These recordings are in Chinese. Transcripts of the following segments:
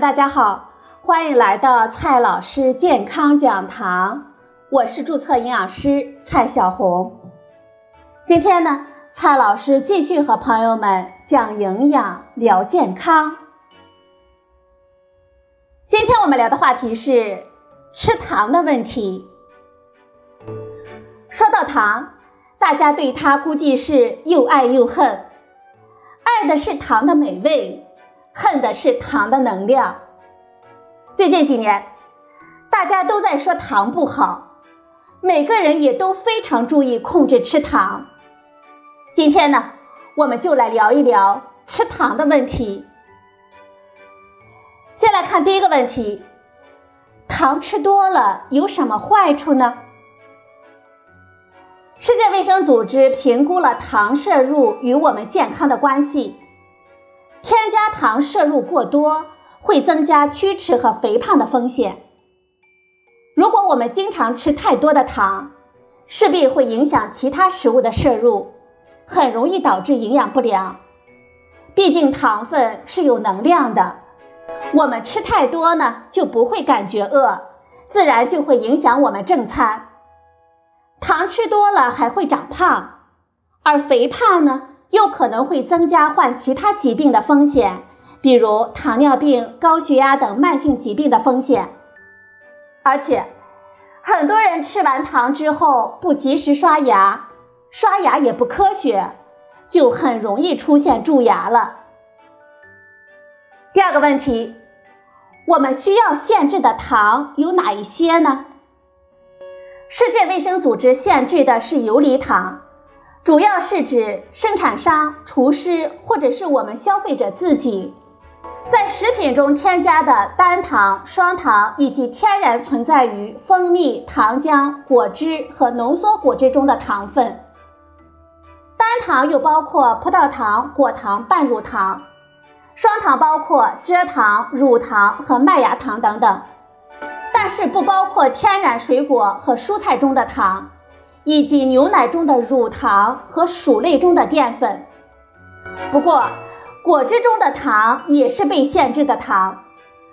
大家好，欢迎来到蔡老师健康讲堂，我是注册营养师蔡小红。今天呢，蔡老师继续和朋友们讲营养、聊健康。今天我们聊的话题是吃糖的问题。说到糖，大家对它估计是又爱又恨，爱的是糖的美味。恨的是糖的能量。最近几年，大家都在说糖不好，每个人也都非常注意控制吃糖。今天呢，我们就来聊一聊吃糖的问题。先来看第一个问题：糖吃多了有什么坏处呢？世界卫生组织评估了糖摄入与我们健康的关系。添加糖摄入过多会增加龋齿和肥胖的风险。如果我们经常吃太多的糖，势必会影响其他食物的摄入，很容易导致营养不良。毕竟糖分是有能量的，我们吃太多呢就不会感觉饿，自然就会影响我们正餐。糖吃多了还会长胖，而肥胖呢？又可能会增加患其他疾病的风险，比如糖尿病、高血压等慢性疾病的风险。而且，很多人吃完糖之后不及时刷牙，刷牙也不科学，就很容易出现蛀牙了。第二个问题，我们需要限制的糖有哪一些呢？世界卫生组织限制的是游离糖。主要是指生产商、厨师或者是我们消费者自己，在食品中添加的单糖、双糖以及天然存在于蜂蜜、糖浆、果汁和浓缩果汁中的糖分。单糖又包括葡萄糖、果糖、半乳糖；双糖包括蔗糖、乳糖和麦芽糖等等，但是不包括天然水果和蔬菜中的糖。以及牛奶中的乳糖和薯类中的淀粉。不过，果汁中的糖也是被限制的糖，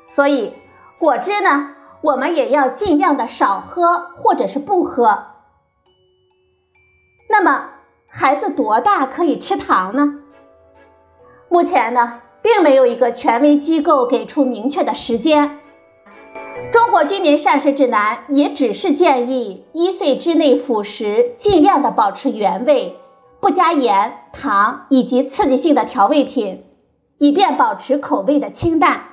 所以果汁呢，我们也要尽量的少喝或者是不喝。那么，孩子多大可以吃糖呢？目前呢，并没有一个权威机构给出明确的时间。中国居民膳食指南也只是建议一岁之内辅食尽量的保持原味，不加盐、糖以及刺激性的调味品，以便保持口味的清淡。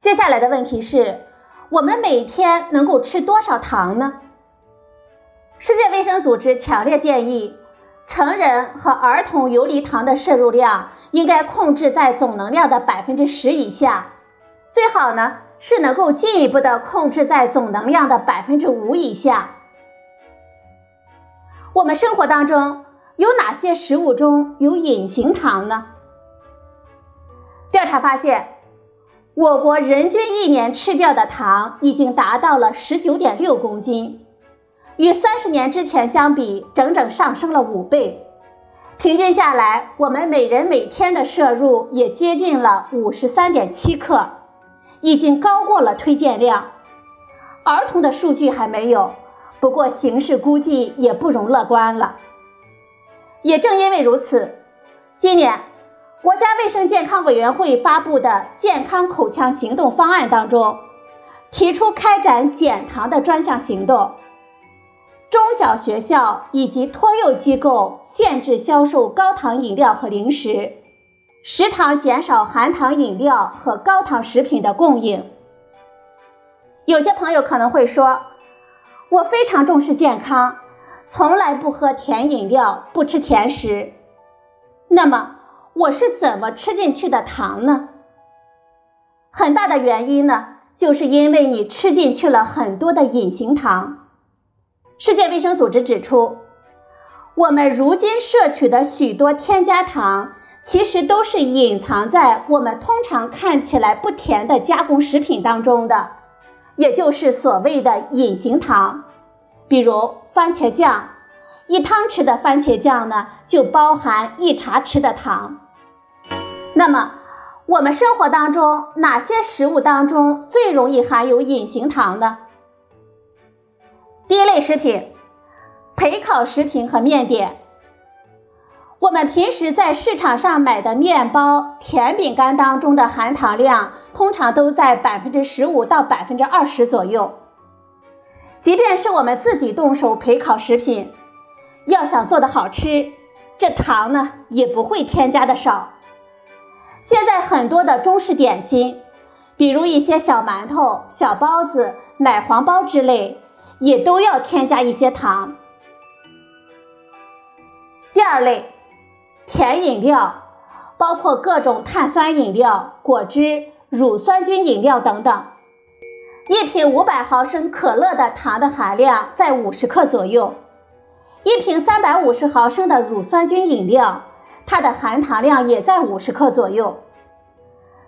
接下来的问题是，我们每天能够吃多少糖呢？世界卫生组织强烈建议，成人和儿童游离糖的摄入量应该控制在总能量的百分之十以下，最好呢。是能够进一步的控制在总能量的百分之五以下。我们生活当中有哪些食物中有隐形糖呢？调查发现，我国人均一年吃掉的糖已经达到了十九点六公斤，与三十年之前相比，整整上升了五倍。平均下来，我们每人每天的摄入也接近了五十三点七克。已经高过了推荐量，儿童的数据还没有，不过形势估计也不容乐观了。也正因为如此，今年国家卫生健康委员会发布的健康口腔行动方案当中，提出开展减糖的专项行动，中小学校以及托幼机构限制销售高糖饮料和零食。食堂减少含糖饮料和高糖食品的供应。有些朋友可能会说，我非常重视健康，从来不喝甜饮料，不吃甜食。那么我是怎么吃进去的糖呢？很大的原因呢，就是因为你吃进去了很多的隐形糖。世界卫生组织指出，我们如今摄取的许多添加糖。其实都是隐藏在我们通常看起来不甜的加工食品当中的，也就是所谓的隐形糖。比如番茄酱，一汤匙的番茄酱呢就包含一茶匙的糖。那么，我们生活当中哪些食物当中最容易含有隐形糖呢？第一类食品，焙烤食品和面点。我们平时在市场上买的面包、甜饼干当中的含糖量，通常都在百分之十五到百分之二十左右。即便是我们自己动手焙烤食品，要想做的好吃，这糖呢也不会添加的少。现在很多的中式点心，比如一些小馒头、小包子、奶黄包之类，也都要添加一些糖。第二类，甜饮料，包括各种碳酸饮料、果汁、乳酸菌饮料等等。一瓶五百毫升可乐的糖的含量在五十克左右，一瓶三百五十毫升的乳酸菌饮料，它的含糖量也在五十克左右。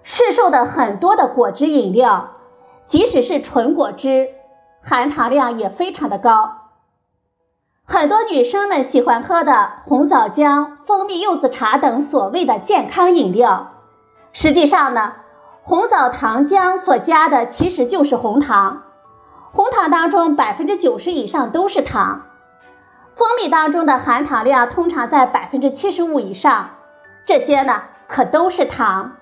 市售的很多的果汁饮料，即使是纯果汁，含糖量也非常的高。很多女生们喜欢喝的红枣浆、蜂蜜柚子茶等所谓的健康饮料，实际上呢。红枣糖浆所加的其实就是红糖，红糖当中百分之九十以上都是糖，蜂蜜当中的含糖量通常在百分之七十五以上，这些呢可都是糖。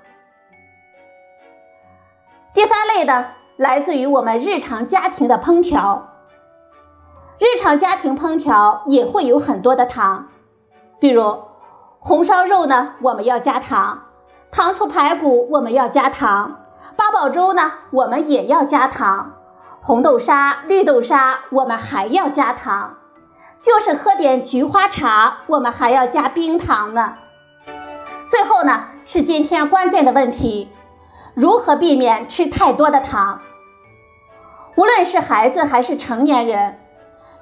第三类的来自于我们日常家庭的烹调，日常家庭烹调也会有很多的糖，比如红烧肉呢，我们要加糖。糖醋排骨我们要加糖，八宝粥呢我们也要加糖，红豆沙、绿豆沙我们还要加糖，就是喝点菊花茶我们还要加冰糖呢。最后呢是今天关键的问题，如何避免吃太多的糖？无论是孩子还是成年人，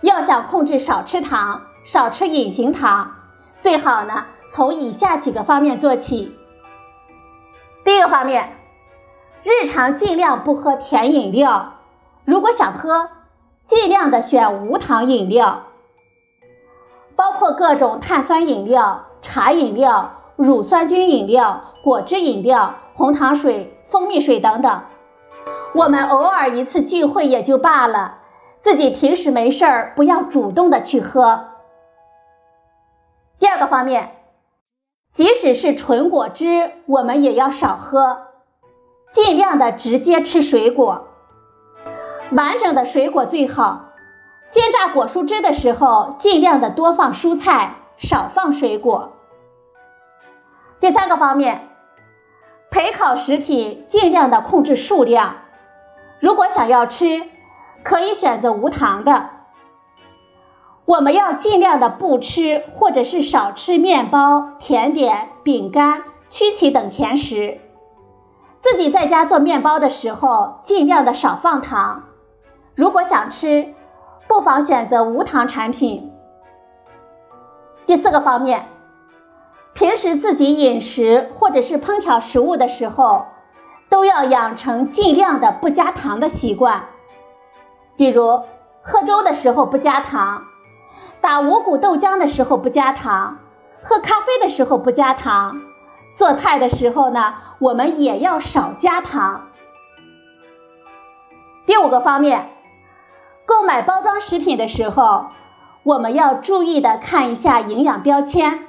要想控制少吃糖、少吃隐形糖，最好呢从以下几个方面做起。第一个方面，日常尽量不喝甜饮料，如果想喝，尽量的选无糖饮料，包括各种碳酸饮料、茶饮料、乳酸菌饮料、果汁饮料、红糖水、蜂蜜水等等。我们偶尔一次聚会也就罢了，自己平时没事儿不要主动的去喝。第二个方面。即使是纯果汁，我们也要少喝，尽量的直接吃水果，完整的水果最好。鲜榨果蔬汁的时候，尽量的多放蔬菜，少放水果。第三个方面，陪烤食品尽量的控制数量，如果想要吃，可以选择无糖的。我们要尽量的不吃，或者是少吃面包、甜点、饼干、曲奇等甜食。自己在家做面包的时候，尽量的少放糖。如果想吃，不妨选择无糖产品。第四个方面，平时自己饮食或者是烹调食物的时候，都要养成尽量的不加糖的习惯。比如喝粥的时候不加糖。打五谷豆浆的时候不加糖，喝咖啡的时候不加糖，做菜的时候呢，我们也要少加糖。第五个方面，购买包装食品的时候，我们要注意的看一下营养标签，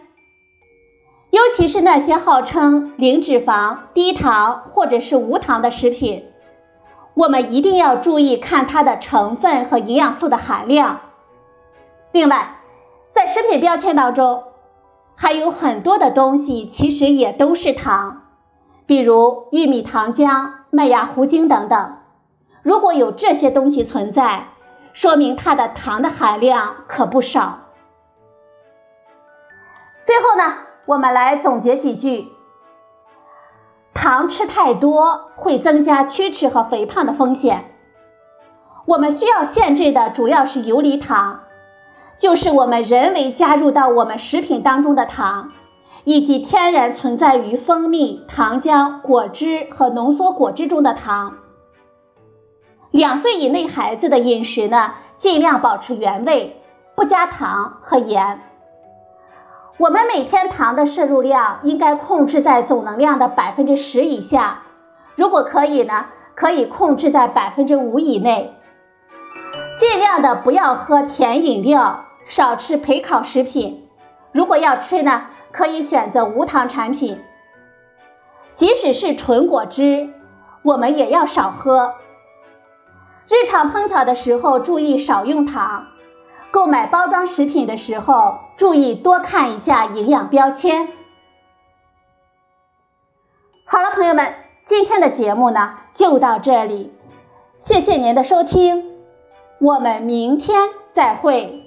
尤其是那些号称零脂肪、低糖或者是无糖的食品，我们一定要注意看它的成分和营养素的含量。另外，在食品标签当中，还有很多的东西其实也都是糖，比如玉米糖浆、麦芽糊精等等。如果有这些东西存在，说明它的糖的含量可不少。最后呢，我们来总结几句：糖吃太多会增加龋齿和肥胖的风险。我们需要限制的主要是游离糖。就是我们人为加入到我们食品当中的糖，以及天然存在于蜂蜜、糖浆、果汁和浓缩果汁中的糖。两岁以内孩子的饮食呢，尽量保持原味，不加糖和盐。我们每天糖的摄入量应该控制在总能量的百分之十以下，如果可以呢，可以控制在百分之五以内。尽量的不要喝甜饮料，少吃焙烤食品。如果要吃呢，可以选择无糖产品。即使是纯果汁，我们也要少喝。日常烹调的时候注意少用糖。购买包装食品的时候，注意多看一下营养标签。好了，朋友们，今天的节目呢就到这里，谢谢您的收听，我们明天再会。